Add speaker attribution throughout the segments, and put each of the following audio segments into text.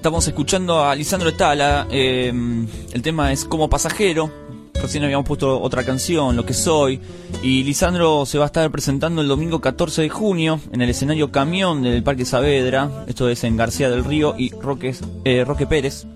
Speaker 1: Estamos escuchando a Lisandro Tala. eh, el tema es Como Pasajero. Recién habíamos puesto otra canción, Lo que soy. Y Lisandro se va a estar presentando el domingo 14 de junio en el escenario Camión del Parque Saavedra. Esto es en García del Río y eh, Roque Pérez.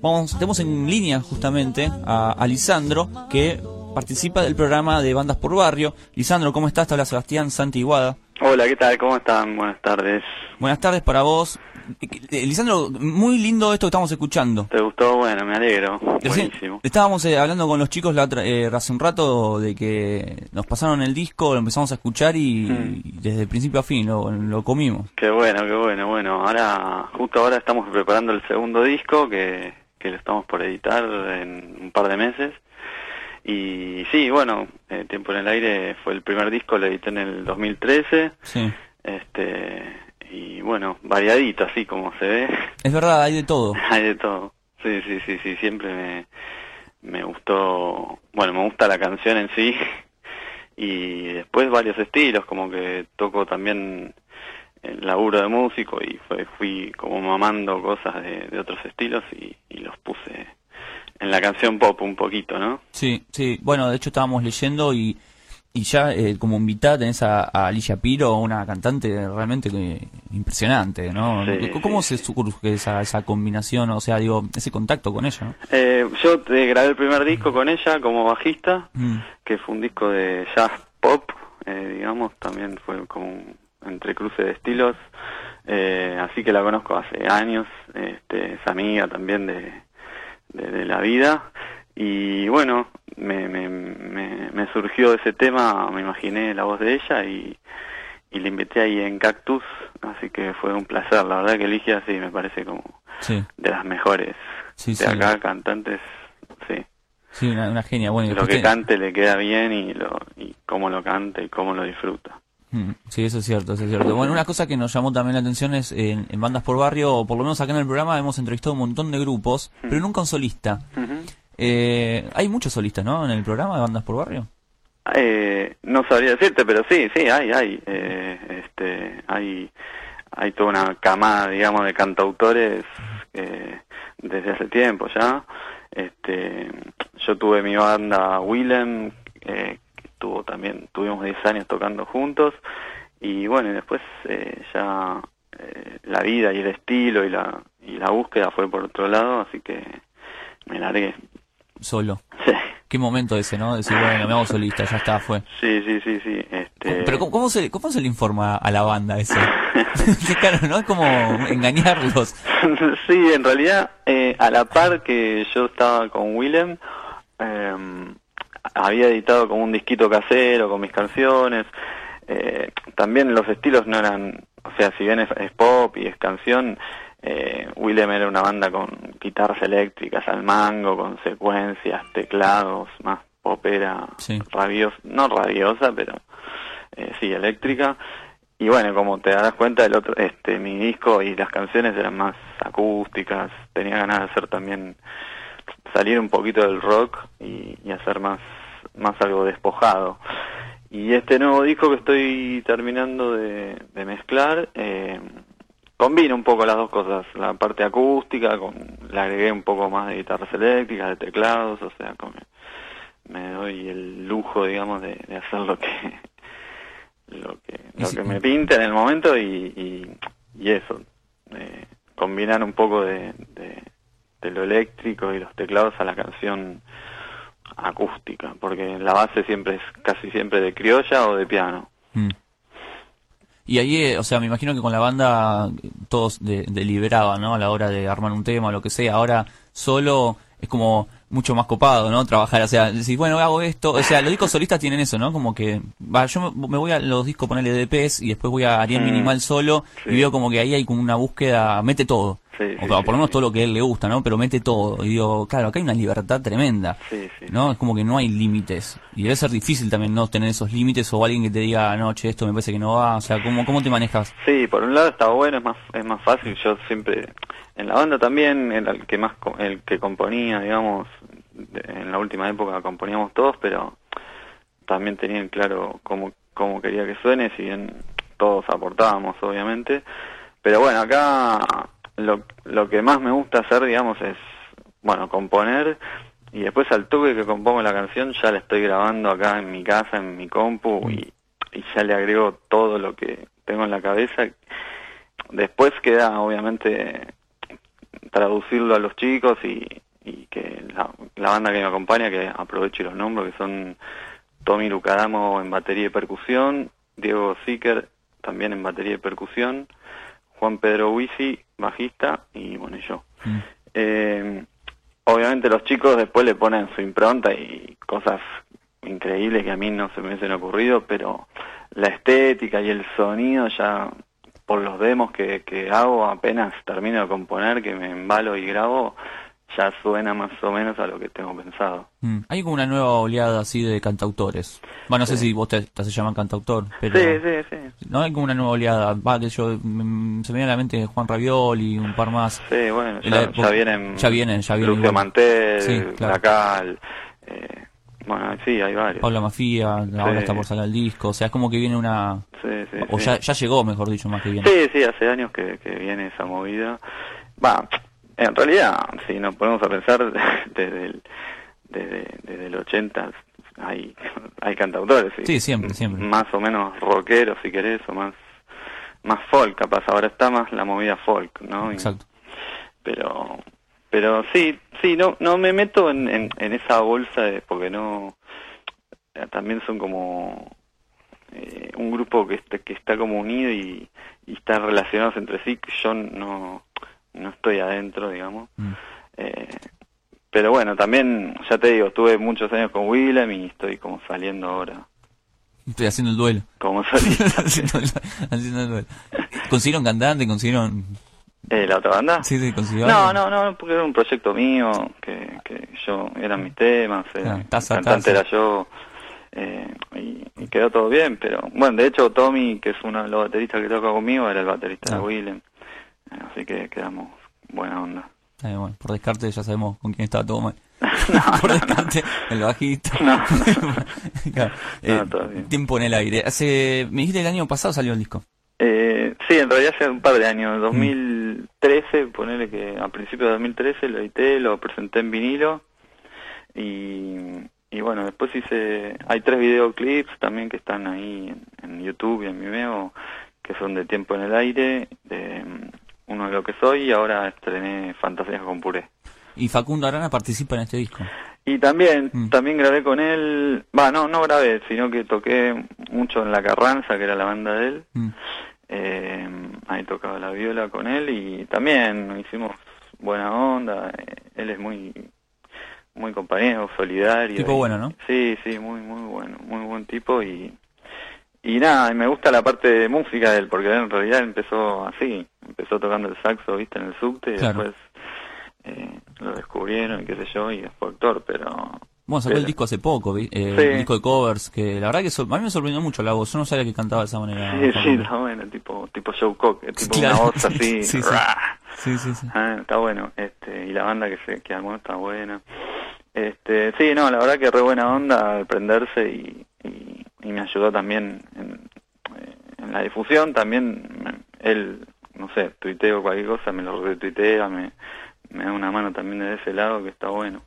Speaker 1: Vamos, tenemos en línea justamente a, a Lisandro que participa del programa de Bandas por Barrio. Lisandro, ¿cómo estás? Te habla Sebastián Santiguada.
Speaker 2: Hola, ¿qué tal? ¿Cómo están? Buenas tardes.
Speaker 1: Buenas tardes para vos. Eh, Lisandro, muy lindo esto que estamos escuchando.
Speaker 2: ¿Te gustó? Bueno, me alegro.
Speaker 1: Recién
Speaker 2: Buenísimo.
Speaker 1: Estábamos eh, hablando con los chicos la otra- eh, hace un rato de que nos pasaron el disco, lo empezamos a escuchar y,
Speaker 2: Mm.
Speaker 1: y desde principio a fin lo, lo comimos.
Speaker 2: Qué bueno, qué bueno. Bueno, ahora, justo ahora estamos preparando el segundo disco que, que lo estamos por editar en un par de meses. Y sí, bueno, eh, Tiempo en el Aire fue el primer disco, lo edité en el 2013.
Speaker 1: Sí.
Speaker 2: Este, y bueno, variadito, así como se ve.
Speaker 1: Es verdad, hay de todo.
Speaker 2: Hay de todo. Sí, sí, sí, sí, siempre me, me gustó, bueno, me gusta la canción en sí y después varios estilos, como que toco también el laburo de músico y fue, fui como mamando cosas de, de otros estilos y, y los puse en la canción pop un poquito, ¿no?
Speaker 1: Sí, sí. Bueno, de hecho estábamos leyendo y, y ya eh, como invitada tenés a, a Alicia Piro, una cantante realmente que- impresionante, ¿no?
Speaker 2: Sí,
Speaker 1: ¿Cómo
Speaker 2: sí.
Speaker 1: se surge esa, esa combinación, o sea, digo, ese contacto con ella? ¿no?
Speaker 2: Eh, yo eh, grabé el primer disco con ella como bajista
Speaker 1: Mm,
Speaker 2: que fue un disco de jazz pop, eh, digamos, también fue como un entrecruce de estilos, eh, así que la conozco hace años, este, es amiga también de, de, de la vida, y bueno, me, me, me, me surgió ese tema, me imaginé la voz de ella y, y la invité ahí en Cactus, así que fue un placer, la verdad que Ligia sí me parece como
Speaker 1: sí,
Speaker 2: de las mejores
Speaker 1: Sí,
Speaker 2: de
Speaker 1: sí.
Speaker 2: acá, cantantes, sí
Speaker 1: sí, una, una genia. Bueno, y
Speaker 2: lo que
Speaker 1: te-
Speaker 2: cante le queda bien y lo y cómo lo canta y cómo lo disfruta.
Speaker 1: Sí, eso es cierto, eso es cierto. Bueno, una cosa que nos llamó también la atención es en, en Bandas por Barrio, o por lo menos acá en el programa hemos entrevistado un montón de grupos, pero nunca un solista. Eh, hay muchos solistas, ¿no? En el programa de Bandas por Barrio.
Speaker 2: Eh, no sabría decirte, pero sí, sí, hay, hay, eh, este, hay, hay toda una camada, digamos, de cantautores eh, desde hace tiempo ya. Este, yo tuve mi banda Willem, eh, tuvo también, tuvimos 10 años tocando juntos y bueno, y después eh, ya eh, la vida y el estilo y la y la búsqueda fue por otro lado, así que me largué.
Speaker 1: Solo.
Speaker 2: Sí.
Speaker 1: Qué momento ese, ¿no? Decir, bueno, me hago solista, ya está, fue.
Speaker 2: Sí, sí, sí, sí. Este...
Speaker 1: Pero ¿cómo, cómo se, ¿cómo se le informa a la banda eso? Claro, ¿no? Es como engañarlos.
Speaker 2: sí, en realidad, eh, a la par que yo estaba con Willem, eh, había editado como un disquito casero con mis canciones. Eh, también los estilos no eran, o sea, si bien es, es pop y es canción, eh, Willem era una banda con guitarras eléctricas al mango, con secuencias, teclados, más popera,
Speaker 1: Sí.
Speaker 2: rabiosa, no rabiosa, pero eh, sí, eléctrica. Y bueno, como te darás cuenta, el otro, este, mi disco y las canciones eran más acústicas. Tenía ganas de hacer también salir un poquito del rock y, y hacer más, más algo despojado. Y este nuevo disco que estoy terminando de, de mezclar eh, combina un poco las dos cosas, la parte acústica, con, le agregué un poco más de guitarras eléctricas, de teclados, o sea, como me doy el lujo, digamos, de, de hacer lo que lo que, lo que me pinta en el momento y, y, y eso, eh, combinar un poco de, de, de lo eléctrico y los teclados a la canción acústica, porque la base siempre es casi siempre de criolla o de piano.
Speaker 1: Mm. Y ahí, eh, o sea, me imagino que con la banda eh, todos de- deliberaban, ¿no? A la hora de armar un tema o lo que sea. Ahora solo es como mucho más copado, ¿no? Trabajar, o sea, decir, bueno, hago esto. O sea, los discos solistas tienen eso, ¿no? Como que, va, yo me, me voy a los discos ponerle DPs y después voy a Ariel
Speaker 2: Mm.
Speaker 1: Minimal solo
Speaker 2: Sí.
Speaker 1: y veo como que ahí hay como una búsqueda, mete todo.
Speaker 2: Sí,
Speaker 1: o
Speaker 2: sí,
Speaker 1: por lo menos todo lo que a él le gusta, ¿no? Pero mete todo. Y digo, claro, acá hay una libertad tremenda. ¿no? Es como que no hay límites. Y debe ser difícil también no tener esos límites o alguien que te diga, no, che, esto me parece que no va. O sea, ¿cómo, cómo te manejas?
Speaker 2: Sí, por un lado está bueno, es más es más fácil. Yo siempre en la banda también era el que más el que componía, digamos, en la última época componíamos todos, pero también tenían claro cómo cómo quería que suene, si bien todos aportábamos, obviamente. Pero bueno, acá lo, lo que más me gusta hacer, digamos, es, bueno, componer y después al toque que compongo la canción ya la estoy grabando acá en mi casa, en mi compu y, y ya le agrego todo lo que tengo en la cabeza. Después queda, obviamente, traducirlo a los chicos y, y que la, la, banda que me acompaña, que aprovecho y los nombres, que son Tommy Lucadamo en batería y percusión, Diego Zicker también en batería y percusión, Juan Pedro Huisi, bajista, y bueno, y yo. Mm. Eh, obviamente los chicos después le ponen su impronta y cosas increíbles que a mí no se me hubiesen ocurrido, pero la estética y el sonido ya por los demos que, que hago apenas termino de componer, que me embalo y grabo, ya suena más o menos a lo que tengo pensado.
Speaker 1: Mm. Hay como una nueva oleada así de cantautores. Bueno, no sé si vos te, te se llaman cantautor, pero...
Speaker 2: Sí, sí, sí.
Speaker 1: No hay como una nueva oleada. Va, que yo, mm, se me viene a la mente Juan Ravioli y un par más.
Speaker 2: Sí, bueno, ya, ya vienen...
Speaker 1: Ya vienen, ya vienen.
Speaker 2: Lucio Mantel, sí, claro. eh, bueno, sí, hay varios.
Speaker 1: Paula Mafia, ahora está por salir el disco. O sea, es como que viene una...
Speaker 2: Sí, sí,
Speaker 1: o Ya, ya llegó, mejor dicho, más que viene.
Speaker 2: Sí, sí, hace años que, que viene esa movida. Va, en realidad, si nos ponemos a pensar, desde el, desde, desde el 80 hay, hay cantautores.
Speaker 1: ¿sí? siempre, siempre.
Speaker 2: Más o menos rockeros, si querés, o más, más folk, capaz. Ahora está más la movida folk, ¿no?
Speaker 1: Exacto.
Speaker 2: pero, pero sí, sí, no, no me meto en, en, en esa bolsa de, porque no, también son como eh, un grupo que está, que está como unido y, y están relacionados entre sí, que yo no no estoy adentro, digamos. Mm. Eh, pero bueno, también, ya te digo, estuve muchos años con Willem y estoy como saliendo ahora.
Speaker 1: Estoy haciendo el duelo.
Speaker 2: Como salí.
Speaker 1: haciendo, el, haciendo, el, duelo. ¿Consiguieron cantante? ¿Consiguieron...?
Speaker 2: Eh, ¿La otra banda?
Speaker 1: Sí, sí, consiguieron.
Speaker 2: No, no, no, porque era un proyecto mío, que, que yo, eran mis temas, eh, ah, taza, cantante taza. era yo, eh, y, y, quedó todo bien, pero, bueno, de hecho Tommy, que es uno de los bateristas que toca conmigo, era el baterista ah. de Willem. Así que quedamos buena onda.
Speaker 1: Eh, bueno, por descarte ya sabemos con quién estaba todo mal.
Speaker 2: no,
Speaker 1: por descarte, el bajito.
Speaker 2: No,
Speaker 1: claro. eh, tiempo en el aire. Hace, me dijiste el año pasado salió el disco.
Speaker 2: Eh, sí, en realidad hace un par de años, 2013, mm. ponele que a principios de 2013 lo edité, lo presenté en vinilo y, y bueno, después hice, hay tres videoclips también que están ahí en, en YouTube y en Vimeo que son de Tiempo en el Aire, de uno de lo que soy y ahora estrené Fantasías con Puré.
Speaker 1: ¿Y Facundo Arana participa en este disco?
Speaker 2: Y también, mm. también grabé con él, va, no, no grabé, sino que toqué mucho en La Carranza, que era la banda de él. Mm. Eh, ahí tocaba la viola con él y también hicimos buena onda. Eh, él es muy muy compañero, solidario.
Speaker 1: Tipo bueno, ¿no?
Speaker 2: Sí, sí, muy muy bueno, muy buen tipo y y nada, me gusta la parte de música de él, porque en realidad empezó así, empezó tocando el saxo, viste, en el subte, y después eh, lo descubrieron, y qué sé yo, y después actor, pero...
Speaker 1: Bueno, sacó el disco hace poco, eh, el disco de covers, que la verdad que a mí me sorprendió mucho la voz, yo no sabía que cantaba de esa manera.
Speaker 2: Sí, sí, está bueno, tipo, tipo Joe Cocker, tipo una voz así,
Speaker 1: sí, sí, sí, sí,
Speaker 2: Ah, está bueno, este, y la banda que se que armó está buena. Este, sí, no, la verdad que re buena onda al prenderse y, y y me ayudó también en, eh, en, la difusión, también él, no sé, tuiteo cualquier cosa, me lo retuitea, me, me da una mano también de ese lado que está bueno.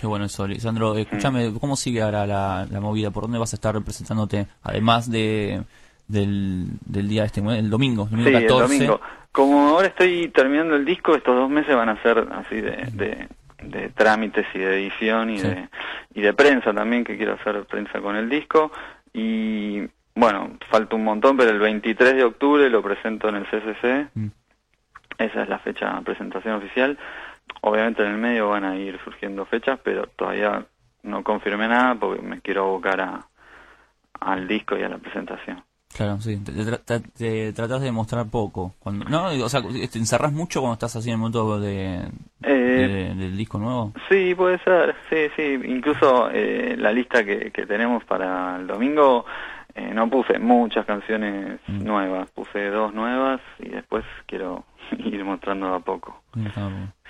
Speaker 1: Qué bueno eso, Lisandro. Escúchame, mm. ¿cómo sigue ahora la, la, movida? ¿Por dónde vas a estar representándote? Además de del, del día este, el domingo, el domingo
Speaker 2: sí, 14. el domingo. Como ahora estoy terminando el disco, estos dos meses van a ser así de, de, de trámites y de edición y, sí. de, y de prensa también, que quiero hacer prensa con el disco. Y bueno, falta un montón, pero el 23 de octubre lo presento en el CCC. Mm. Esa es la fecha de presentación oficial. Obviamente en el medio van a ir surgiendo fechas, pero todavía no confirmé nada porque me quiero abocar a, al disco y a la presentación.
Speaker 1: Claro, sí. Te, te, te, tratas de mostrar poco. Cuando, ¿No? O sea, ¿te encerras mucho cuando estás así en el momento de, eh, de, del disco nuevo?
Speaker 2: Sí, puede ser. Sí, sí. Incluso eh, la lista que, que tenemos para el domingo eh, no puse muchas canciones mm. nuevas. Puse dos nuevas y después quiero ir mostrando a poco.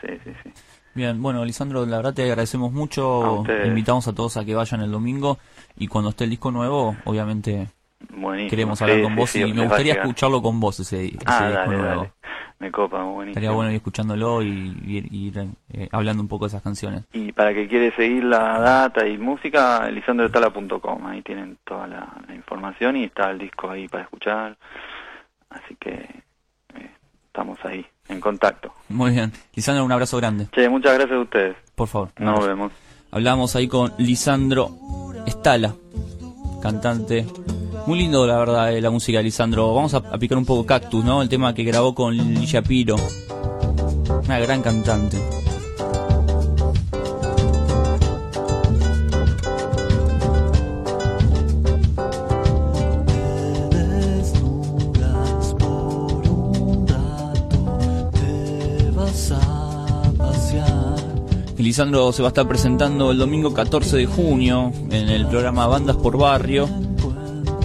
Speaker 2: Sí, sí, sí.
Speaker 1: Bien, bueno, Lisandro, la verdad te agradecemos mucho. Invitamos a todos a que vayan el domingo y cuando esté el disco nuevo, obviamente
Speaker 2: Buenísimo.
Speaker 1: Queremos hablar
Speaker 2: sí,
Speaker 1: con vos
Speaker 2: sí,
Speaker 1: y me gustaría escucharlo con vos ese, ese
Speaker 2: ah,
Speaker 1: disco
Speaker 2: dale,
Speaker 1: nuevo.
Speaker 2: Dale. me copa, buenísimo.
Speaker 1: Estaría bueno ir escuchándolo y ir, ir, eh, hablando un poco de esas canciones.
Speaker 2: Y para que quiere seguir la data y música, lisandrotala.com, ahí tienen toda la, la información y está el disco ahí para escuchar. Así que eh, estamos ahí, en contacto.
Speaker 1: Muy bien. Lisandro, un abrazo grande.
Speaker 2: Che, muchas gracias a ustedes.
Speaker 1: Por favor.
Speaker 2: Nos vemos.
Speaker 1: Hablamos ahí con Lisandro Estala, cantante. Muy lindo, la verdad, eh, la música de Lisandro. Vamos a, a picar un poco Cactus, ¿no? El tema que grabó con Lili Shapiro. Una gran cantante. Lisandro se va a estar presentando el domingo 14 de junio en el programa Bandas por Barrio.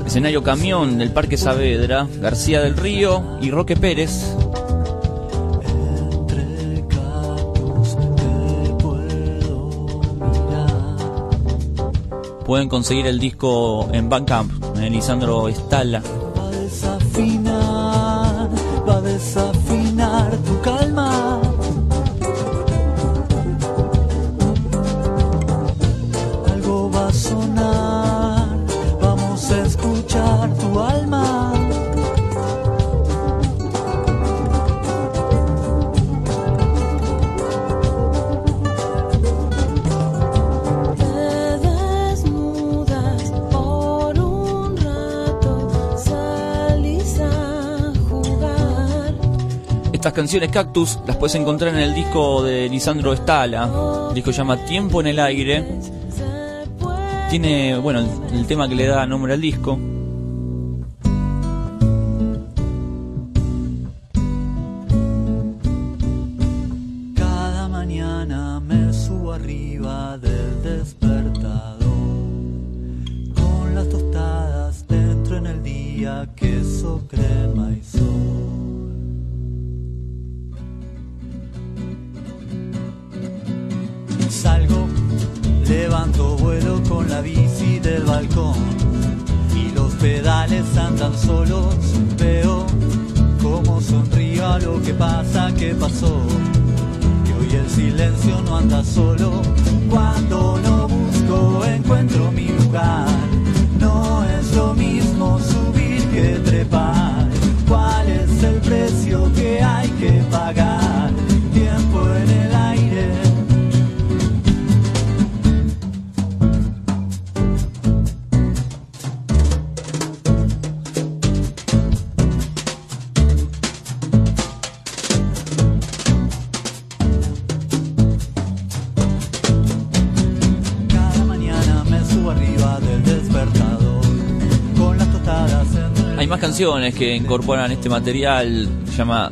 Speaker 1: Escenario Camión del Parque Saavedra, García del Río y Roque Pérez. Pueden conseguir el disco en Bandcamp, en Lisandro Estala. Canciones Cactus las puedes encontrar en el disco de Lisandro Estala. El disco se llama Tiempo en el Aire. Tiene, bueno, el tema que le da nombre al disco.
Speaker 3: Levanto vuelo con la bici del balcón y los pedales andan solos. Veo cómo sonrío a lo que pasa, que pasó que hoy el silencio no anda solo. Cuando no busco, encuentro mi lugar. No es lo mismo subir que trepar. ¿Cuál es el precio que hay que pagar?
Speaker 1: Canciones que incorporan este material. Se llama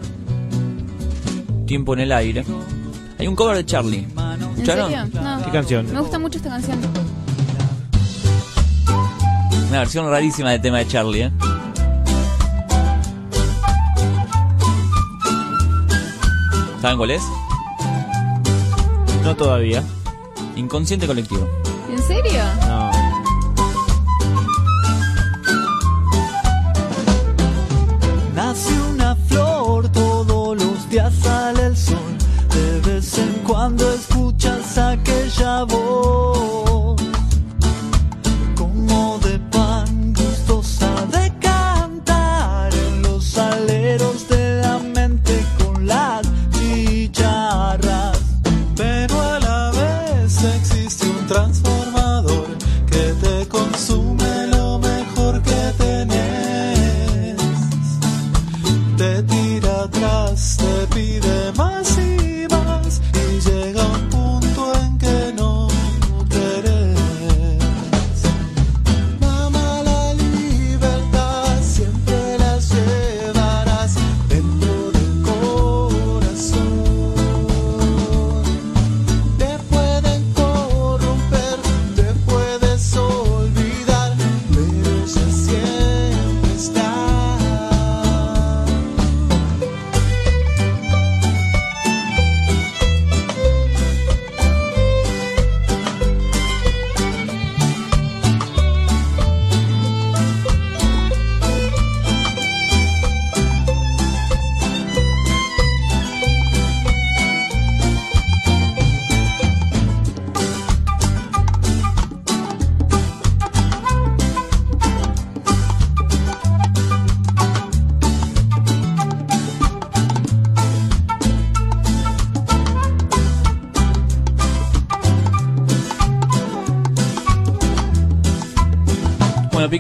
Speaker 1: Tiempo en el Aire. Hay un cover de Charlie.
Speaker 4: ¿En
Speaker 1: ¿Escucharon?
Speaker 4: No.
Speaker 5: ¿Qué canción?
Speaker 4: Me gusta mucho esta canción.
Speaker 1: Una versión rarísima del tema de Charlie, ¿eh? ¿Saben cuál es?
Speaker 5: No todavía.
Speaker 1: Inconsciente colectivo.
Speaker 4: ¿En serio?
Speaker 3: Sale el sol. De vez en cuando escuchas aquella voz,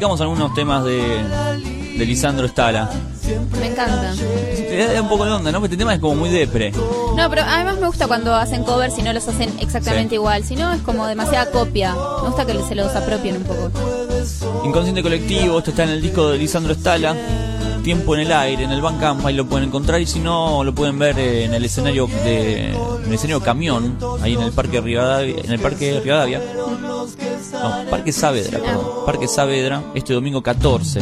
Speaker 1: picamos algunos temas de, de Lisandro Stala.
Speaker 4: Me encanta.
Speaker 1: Da un poco de onda, ¿no? Porque este tema es como muy depre.
Speaker 4: No, pero además me gusta cuando hacen covers y no los hacen exactamente
Speaker 1: Sí.
Speaker 4: igual. Si no, es como demasiada copia. Me gusta que se los apropien un poco.
Speaker 1: Inconsciente colectivo, esto está en el disco de Lisandro Stala. Tiempo en el aire, en el Bandcamp, ahí lo pueden encontrar y si no lo pueden ver eh, en el escenario de en el escenario camión, ahí en el Parque Rivadavia, en el Parque Rivadavia. No, Parque Saavedra, perdón. Parque Saavedra, este domingo 14.